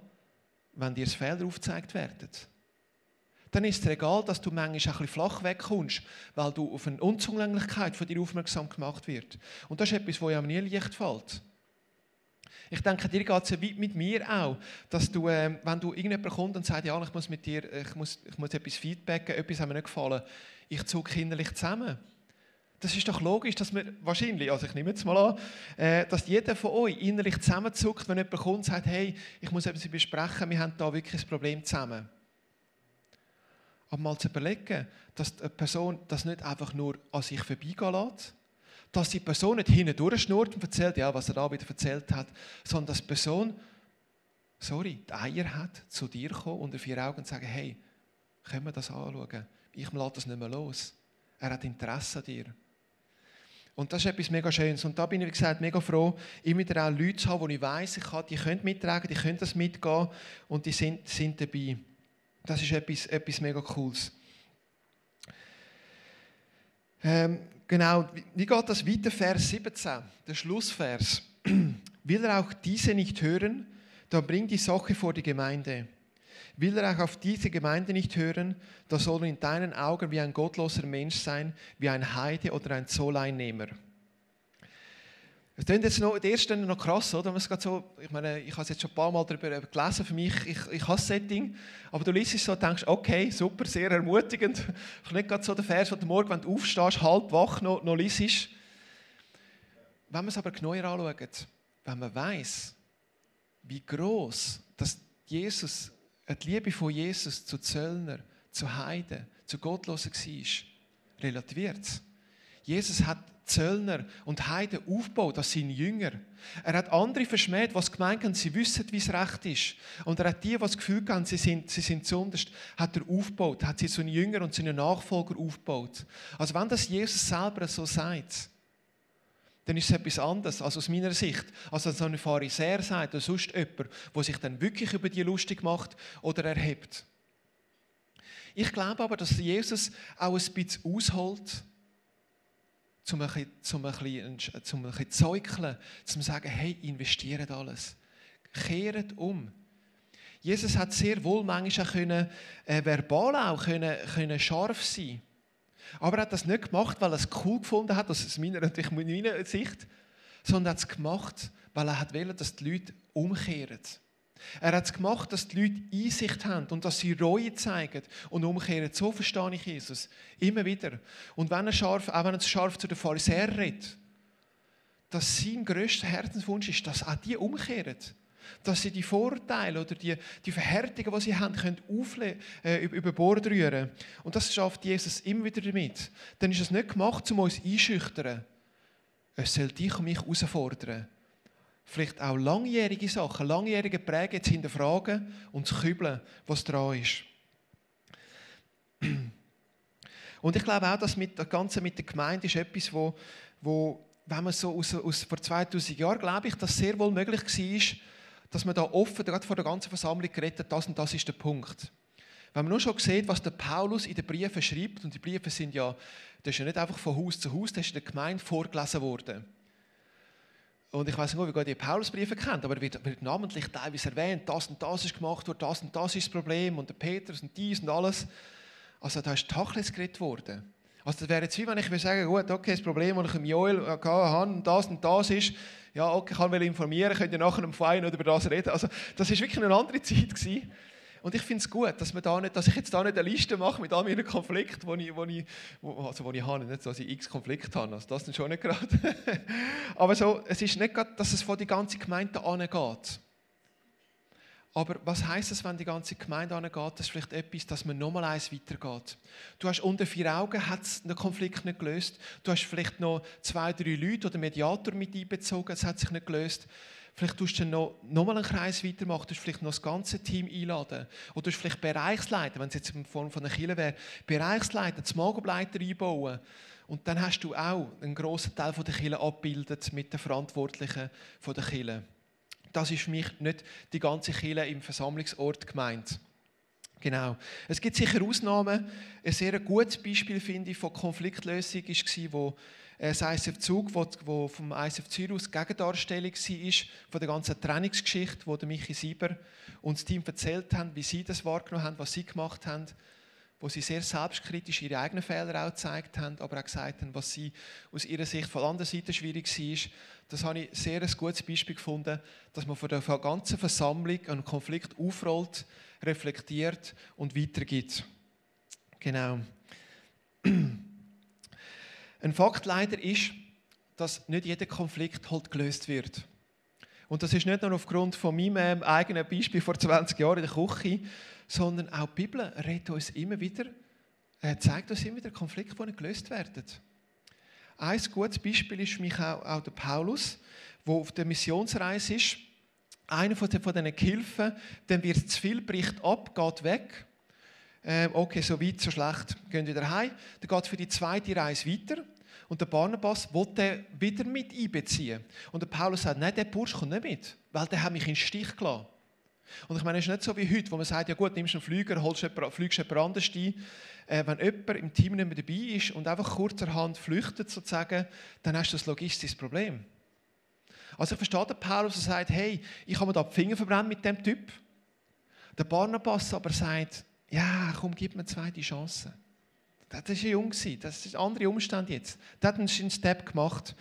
wenn dir das Fehler aufgezeigt werden. Dann ist es egal, dass du manchmal ein bisschen flach wegkommst, weil du auf eine Unzulänglichkeit von dir aufmerksam gemacht wird. Und das ist etwas, wo ja nie leicht fällt. Ich denke, dir geht es ja weit mit mir auch, dass du, äh, wenn du irgendjemand kommt und sagt, ja, ich muss mit dir, ich muss, ich muss etwas feedbacken, etwas hat mir nicht gefallen, ich zucke kinderlich zusammen. Das ist doch logisch, dass wir wahrscheinlich, also ich nehme jetzt mal an, äh, dass jeder von euch innerlich zusammenzuckt, wenn jemand kommt und sagt, hey, ich muss etwas besprechen, wir haben da wirklich ein Problem zusammen. Aber mal zu überlegen, dass eine Person das nicht einfach nur an sich vorbeigehen lässt, dass die Person nicht hinten durchschnurrt und erzählt, ja, was er da wieder erzählt hat, sondern dass die Person, sorry, die Eier hat, zu dir kommen unter vier Augen und sagen, hey, können wir das anschauen? Ich lasse das nicht mehr los. Er hat Interesse an dir. Und das ist etwas mega Schönes. Und da bin ich, wie gesagt, mega froh, immer wieder auch Leute zu haben, die ich weiss, ich kann, die können mittragen, die können das mitgehen und die sind, sind dabei. Das ist etwas, etwas mega Cooles. Ähm, genau, wie geht das weiter? Vers 17, der Schlussvers. Will er auch diese nicht hören, dann bring die Sache vor die Gemeinde. Will er auch auf diese Gemeinde nicht hören, da soll er in deinen Augen wie ein gottloser Mensch sein, wie ein Heide oder ein Zolleinnehmer. Es klingt jetzt noch, der erste noch krass, oder? es so, ich meine, ich habe es jetzt schon ein paar Mal darüber gelesen, für mich, ich, ich das Setting, aber du liest es so und denkst, okay, super, sehr ermutigend. Ich nicht gerade so der Vers, du morgen, wenn du aufstehst, halb wach noch, noch liest. Wenn man es aber genauer anschaut, wenn man weiß, wie groß dass Jesus, die Liebe von Jesus zu Zöllner, zu Heiden, zu Gottlosen war, relativiert es. Jesus hat Zöllner und Heiden aufgebaut als seine Jünger. Er hat andere verschmäht, was gemeint haben, sie wissen, wie es recht ist. Und er hat die, das Gefühl haben, sie sind, sie sind zunderst, hat er aufgebaut, hat sie zu seine Jünger und seine Nachfolger aufgebaut. Also wenn das Jesus selber so sagt, dann ist es etwas anderes als aus meiner Sicht, als wenn so ein Pharisäer sagt oder sonst jemand, der sich dann wirklich über die lustig macht oder erhebt. Ich glaube aber, dass Jesus auch ein bisschen ausholt, um ein bisschen, bisschen, zum ein bisschen zeugeln, zum sagen, hey, investiert alles. Kehrt um. Jesus hat sehr wohl manchmal können, äh, verbal auch können, können scharf sein aber er hat das nicht gemacht, weil er es cool gefunden hat, das ist meiner, natürlich meiner Sicht, sondern er hat es gemacht, weil er wollte, dass die Leute umkehren. Er hat es gemacht, dass die Leute Einsicht haben und dass sie Reue zeigen und umkehren. So verstehe ich Jesus. Immer wieder. Und wenn er scharf, auch wenn er scharf zu den Pharisäern redet, dass sein grösster Herzenswunsch ist, dass auch die umkehren. Dass sie die Vorteile oder die, die Verhärtungen, die sie haben, können aufle äh, über Bord rühren. Und das schafft Jesus immer wieder damit. Dann ist es nicht gemacht, um uns einschüchtern. Es soll dich und mich herausfordern vielleicht auch langjährige Sachen, langjährige Präge zu hinterfragen und zu kübeln, was dran ist. Und ich glaube auch, dass mit, das Ganze mit der Gemeinde ist etwas, wo, wo wenn man so aus, aus vor 2000 Jahren, glaube ich, dass sehr wohl möglich war, dass man da offen, gerade vor der ganzen Versammlung geredet das und das ist der Punkt. Wenn man nur schon sieht, was der Paulus in den Briefen schreibt, und die Briefe sind ja, das ist ja nicht einfach von Haus zu Haus, das ist der Gemeinde vorgelesen worden. Und ich weiß nicht, wie ihr die Paulusbriefe kennt, aber er wird, wird, namentlich teilweise erwähnt, das und das ist gemacht worden, das und das ist das Problem und der Petrus und dies und alles. Also da ist Tachlis geredet worden. Also das wäre jetzt wie wenn ich würde sagen, gut, okay, das Problem, das ich im Joel hatte, und das und das ist, ja, okay, ich kann informieren, könnt ihr nachher im Fein über das reden. Also das ist wirklich eine andere Zeit gewesen. Und ich finde es gut, dass, da nicht, dass ich jetzt da nicht eine Liste mache mit all meinen Konflikten, die ich, wo ich, wo, also wo ich habe. Nicht so, dass ich x Konflikte habe. Also das ist schon nicht gerade. Aber so, es ist nicht gerade, dass es von die ganze Gemeinde angeht. Aber was heißt es, wenn die ganze Gemeinde angeht? Das ist vielleicht etwas, dass man nochmal eins weitergeht. Du hast unter vier Augen hat den Konflikt nicht gelöst. Du hast vielleicht noch zwei, drei Leute oder Mediator mit einbezogen, es hat sich nicht gelöst. Vielleicht tust du noch, noch mal einen Kreis weitermachen, du vielleicht noch das ganze Team einladen. Oder du vielleicht Bereichsleiter, wenn es jetzt in Form von einer Kille wäre, Bereichsleiter, das Magenbleiter einbauen. Und dann hast du auch einen grossen Teil der Kille abgebildet mit den Verantwortlichen der Kille. Das ist für mich nicht die ganze Kille im Versammlungsort gemeint. Genau. Es gibt sicher Ausnahmen. Ein sehr gutes Beispiel finde ich von Konfliktlösung war, wo äh, das ISF Zug, wo, wo vom ISF Zürich Gegendarstellung war von der ganzen Trainingsgeschichte, wo der Michi Sieber und das Team erzählt haben, wie sie das wahrgenommen haben, was sie gemacht haben, wo sie sehr selbstkritisch ihre eigenen Fehler auch gezeigt haben, aber auch gesagt haben, was sie aus ihrer Sicht von der anderen Seite schwierig war. Das habe ich sehr ein gutes Beispiel gefunden, dass man von der ganzen Versammlung einen Konflikt aufrollt, reflektiert und weitergibt. Genau. Ein Fakt leider ist, dass nicht jeder Konflikt halt gelöst wird. Und das ist nicht nur aufgrund von meinem ähm, eigenen Beispiel vor 20 Jahren in der Küche, sondern auch die Bibel redet uns immer wieder, äh, zeigt uns immer wieder Konflikte, die nicht gelöst werden. Ein gutes Beispiel ist für mich auch, auch der Paulus, der auf der Missionsreise ist. Einer von, den, von diesen Gehilfen, dem wird zu viel, bricht ab, geht weg. Ähm, okay, so weit, so schlecht, gehen wieder heim. Dann geht für die zweite Reise weiter. Und der Barnabas wollte wieder mit einbeziehen. Und der Paulus sagt, nein, der Bursch kommt nicht mit, weil der hat mich in den Stich gelassen. Und ich meine, es ist nicht so wie heute, wo man sagt, ja gut, nimmst einen Flüger, holst jemand, fliegst jemand anders ein. Äh, wenn jemand im Team nicht mehr dabei ist und einfach kurzerhand flüchtet sozusagen, dann hast du das logistisches Problem. Also ich verstehe den Paulus, der sagt, hey, ich habe mir da die Finger verbrannt mit dem Typ. Der Barnabas aber sagt, ja, komm, gib mir eine zweite Chance. Das war ja jung, das ist ein anderer Umstand jetzt. Der hat einen Step gemacht.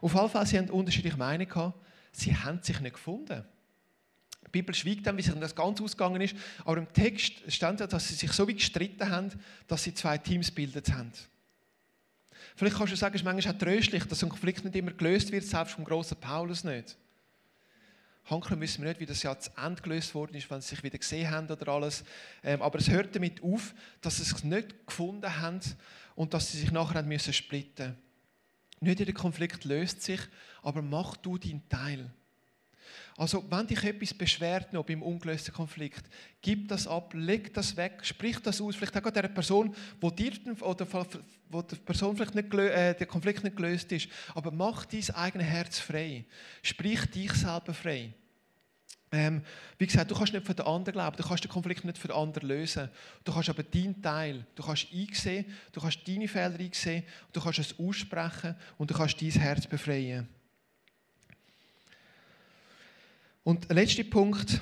Auf jeden Fall, sie haben unterschiedliche Meinungen gehabt. Sie haben sich nicht gefunden. Die Bibel schweigt dann, wie sich das ganz ausgegangen ist. Aber im Text stand ja, dass sie sich so wie gestritten haben, dass sie zwei Teams gebildet haben. Vielleicht kannst du sagen, es ist manchmal auch tröstlich, dass ein Konflikt nicht immer gelöst wird, selbst vom großen Paulus nicht. Hankeln müssen wir nicht, wie das ja zu Ende gelöst worden ist, wenn sie sich wieder gesehen haben oder alles. Ähm, aber es hört damit auf, dass sie es nicht gefunden haben und dass sie sich nachher haben müssen splitten. Nicht jeder Konflikt löst sich, aber mach du deinen Teil. Also, wenn dich etwas beschwert noch beim ungelösten Konflikt, gib das ab, leg das weg, sprich das aus. Vielleicht auch der Person, wo dir oder wo die Person vielleicht nicht äh, der Konflikt nicht gelöst ist, aber mach dein eigenes Herz frei. Sprich dich selber frei. Ähm, wie gesagt, du kannst nicht für den anderen glauben, du kannst den Konflikt nicht für den anderen lösen. Du kannst aber deinen Teil, du kannst einsehen, du kannst deine Fehler einsehen, du kannst es aussprechen und du kannst dein Herz befreien. Und der letzte Punkt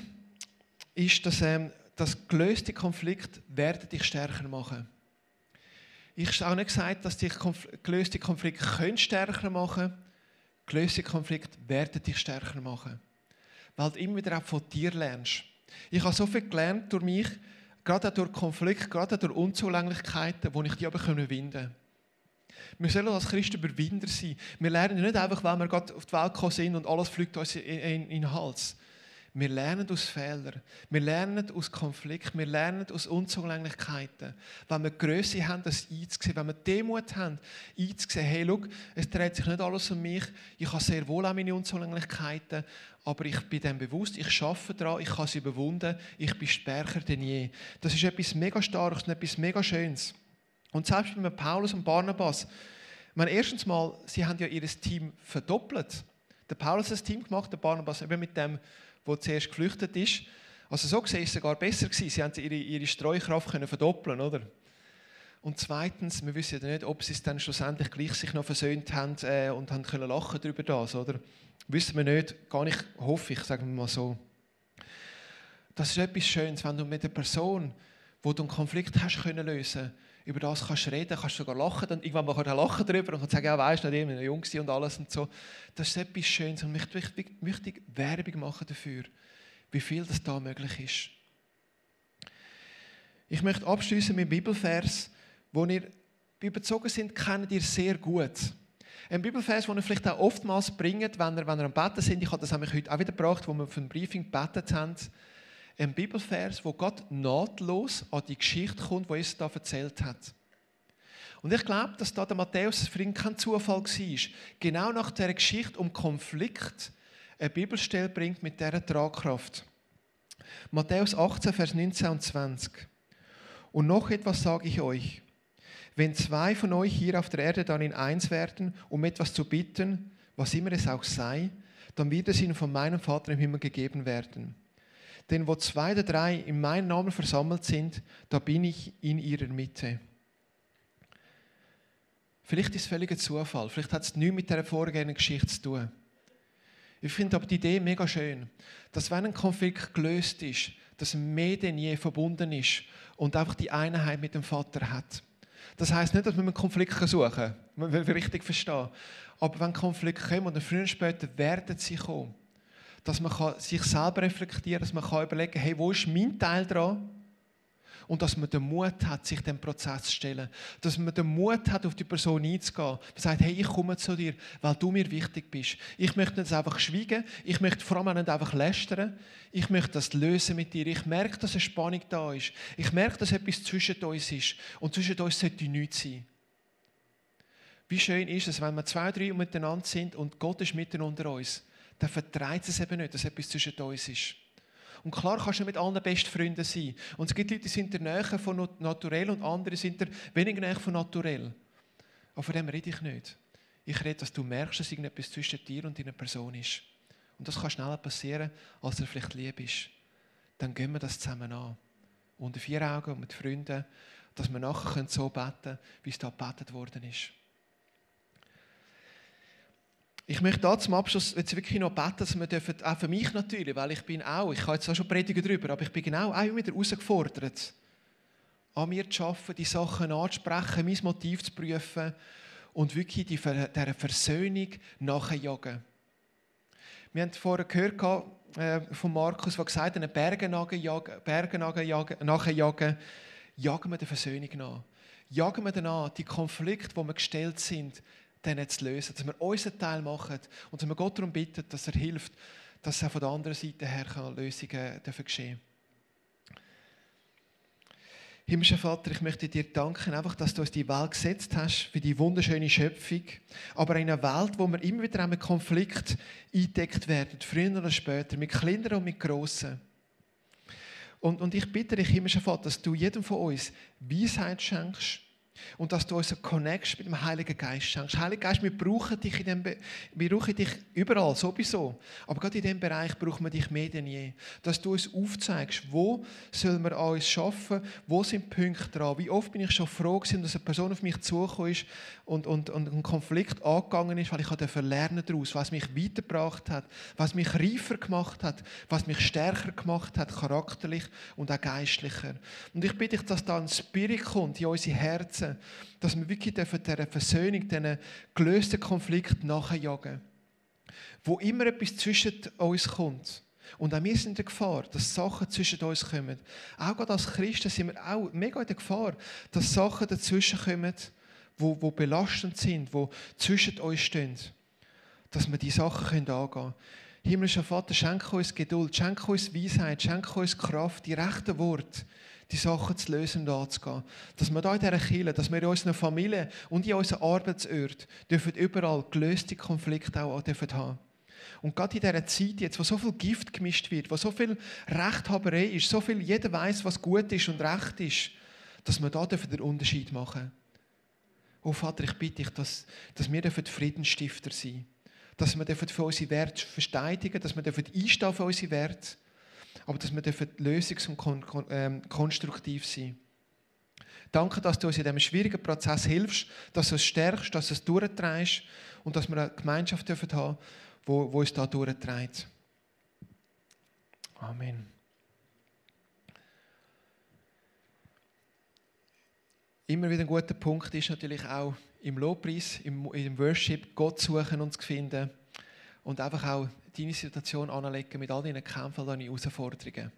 ist, dass ähm, das gelöste Konflikt werden dich stärker machen. Ich habe auch nicht gesagt, dass dich gelöste Konflikte können stärker machen Gelöste Konflikte werden dich stärker machen. Weil du immer wieder auch von dir lernst. Ich habe so viel gelernt durch mich, gerade auch durch Konflikte, gerade auch durch Unzulänglichkeiten, die ich die aber überwinden können. Wir sollen als Christen Überwinder sein. Wir lernen nicht einfach, weil wir gerade auf die Welt gekommen sind und alles fliegt uns in, in, in den Hals. Wir lernen aus Fehlern. Wir lernen aus Konflikten. Wir lernen aus Unzulänglichkeiten. Wenn wir Größe haben, das einzusehen. Wenn wir Demut haben, einzusehen, hey, schau, es dreht sich nicht alles um mich. Ich habe sehr wohl auch meine Unzulänglichkeiten. Aber ich bin dem bewusst, ich arbeite daran, ich habe sie überwunden, ich bin stärker denn je. Das ist etwas mega Starkes und etwas mega Schönes. Und selbst bei Paulus und Barnabas, meine, erstens mal, sie haben ja ihr Team verdoppelt. Der Paulus hat das Team gemacht, der Barnabas eben mit dem, der zuerst geflüchtet ist. Also so gesehen ist es sogar besser gewesen. Sie haben ihre, ihre Streukraft können verdoppeln, oder? Und zweitens, wir wissen ja nicht, ob sie es dann schlussendlich gleich sich noch versöhnt haben äh, und haben können lachen darüber das, oder? Wissen wir nicht, gar nicht, hoffe ich, sagen wir mal so. Das ist etwas Schönes, wenn du mit der Person, wo du einen Konflikt hast können lösen über das kannst reden, kannst sogar lachen. Dann irgendwann mal er lachen darüber und kann sagen, ja, weißt du, nicht immer jung und alles und so. Das ist etwas Schönes und ich möchte, möchte Werbung machen dafür, wie viel das da möglich ist. Ich möchte abschließen mit einem Bibelvers, wo ihr überzogen sind, kennt ihr sehr gut. Ein Bibelvers, den ihr vielleicht auch oftmals bringt, wenn ihr, wenn ihr am Betten sind. Ich habe das heute auch wieder gebracht, wo wir für ein Briefing gebetet haben ein Bibelvers, wo Gott nahtlos an die Geschichte kommt, die Jesus da erzählt hat. Und ich glaube, dass da der Matthäus für ihn kein Zufall war. Genau nach der Geschichte um Konflikt eine Bibelstelle bringt mit dieser Tragkraft. Matthäus 18, Vers 19 und 20. Und noch etwas sage ich euch. Wenn zwei von euch hier auf der Erde dann in eins werden, um etwas zu bitten, was immer es auch sei, dann wird es ihnen von meinem Vater im Himmel gegeben werden. Denn wo zwei oder drei in meinem Namen versammelt sind, da bin ich in ihrer Mitte. Vielleicht ist es völliger Zufall, vielleicht hat es nichts mit der vorgehenden Geschichte zu tun. Ich finde aber die Idee mega schön, dass wenn ein Konflikt gelöst ist, dass mehr denn je verbunden ist und einfach die Einheit mit dem Vater hat. Das heißt nicht, dass man einen Konflikt suchen man will richtig verstehen. Aber wenn Konflikte kommen, und früher oder später werden sie kommen, dass man sich selber reflektieren kann, dass man überlegen kann, hey, wo ist mein Teil dran? Und dass man den Mut hat, sich dem Prozess zu stellen. Dass man den Mut hat, auf die Person einzugehen. Man sagt, hey, ich komme zu dir, weil du mir wichtig bist. Ich möchte nicht einfach schweigen. Ich möchte vor allem nicht einfach lästern. Ich möchte das lösen mit dir. Ich merke, dass eine Spannung da ist. Ich merke, dass etwas zwischen uns ist. Und zwischen uns sollte nichts sein. Wie schön ist es, wenn wir zwei, drei miteinander sind und Gott ist mitten unter uns. Dann vertreibt es eben nicht, dass etwas zwischen uns ist. Und klar kannst du mit allen besten Freunden sein. Und es gibt Leute, die sind der Nähe von naturell und andere sind der weniger Nähe von naturell. Aber von dem rede ich nicht. Ich rede, dass du merkst, dass irgendetwas zwischen dir und deiner Person ist. Und das kann schneller passieren, als er vielleicht lieb ist. Dann gehen wir das zusammen an. Unter vier Augen und mit Freunden, dass wir nachher so beten können, wie es da gebetet worden ist. Ich möchte da zum Abschluss jetzt wirklich noch beten, dass wir dürfen, auch für mich natürlich, weil ich bin auch, ich habe jetzt auch schon predigen darüber, aber ich bin genau auch wieder herausgefordert, an mir zu arbeiten, die Sachen anzusprechen, mein Motiv zu prüfen und wirklich die, dieser Versöhnung nachjagen. Wir haben vorher gehört äh, von Markus, der gesagt hat, Berge nachjagen, Berge nachjagen, jagen wir der Versöhnung nach. Jagen wir dann an, die Konflikte, wo wir gestellt sind, denen zu lösen. Dass wir unseren Teil machen und dass wir Gott darum bitten, dass er hilft, dass auch von der anderen Seite her Lösungen geschehen Himmlischer Vater, ich möchte dir danken, einfach, dass du uns die Welt gesetzt hast, für die wunderschöne Schöpfung. Aber in einer Welt, wo wir immer wieder mit Konflikt eingedeckt werden, früher oder später, mit Kleineren und mit Grossen. Und, und ich bitte dich, himmlischer Vater, dass du jedem von uns Weisheit schenkst, und dass du uns eine Connection mit dem Heiligen Geist schenkst. Heiliger Geist, wir brauchen dich, in dem wir brauchen dich überall, sowieso. Aber gerade in diesem Bereich brauchen wir dich mehr denn je. Dass du uns aufzeigst, wo sollen wir an uns arbeiten, wo sind Punkte dran. Wie oft bin ich schon froh gewesen, dass eine Person auf mich zugekommen ist und, und, und ein Konflikt angegangen ist, weil ich daraus lernen daraus, was mich weitergebracht hat, was mich reifer gemacht hat, was mich stärker gemacht hat, charakterlich und auch geistlicher. Und ich bitte dich, dass da ein Spirit kommt in unsere Herzen, dass wir wirklich dieser Versöhnung, diesen gelösten Konflikt nachjagen. Wo immer etwas zwischen uns kommt. Und auch wir sind in der Gefahr, dass Sachen zwischen uns kommen. Auch gerade als Christen sind wir auch mega in der Gefahr, dass Sachen dazwischen kommen, wo, wo belastend sind, wo zwischen uns stehen. Dass wir die Sachen angehen können. Himmlischer Vater, schenke uns Geduld, schenke uns Weisheit, schenke uns Kraft, die rechten Worte die Sachen zu lösen und anzugehen. Dass wir hier in dieser Kirche, dass wir in unserer Familie und in unserem Arbeitsort dürfen überall gelöste Konflikte auch dürfen haben. Und gerade in dieser Zeit jetzt, wo so viel Gift gemischt wird, wo so viel Rechthaberei ist, so viel, jeder weiß, was gut ist und recht ist, dass wir da den Unterschied machen Oh Vater, ich bitte dich, dass, dass wir Friedensstifter sein Dass wir für unsere Werte verteidigen, dass wir einstehen für unsere Werte aber dass wir lösungs- und kon kon ähm, konstruktiv sein Danke, dass du uns in diesem schwierigen Prozess hilfst, dass du es stärkst, dass du es durchtreibst und dass wir eine Gemeinschaft haben dürfen, wo, wo uns da durchtreibt. Amen. Immer wieder ein guter Punkt ist natürlich auch im Lobpreis, im, im Worship Gott suchen und zu finden und einfach auch deine Situation anlegen mit all deinen Kämpfen und deinen Herausforderungen.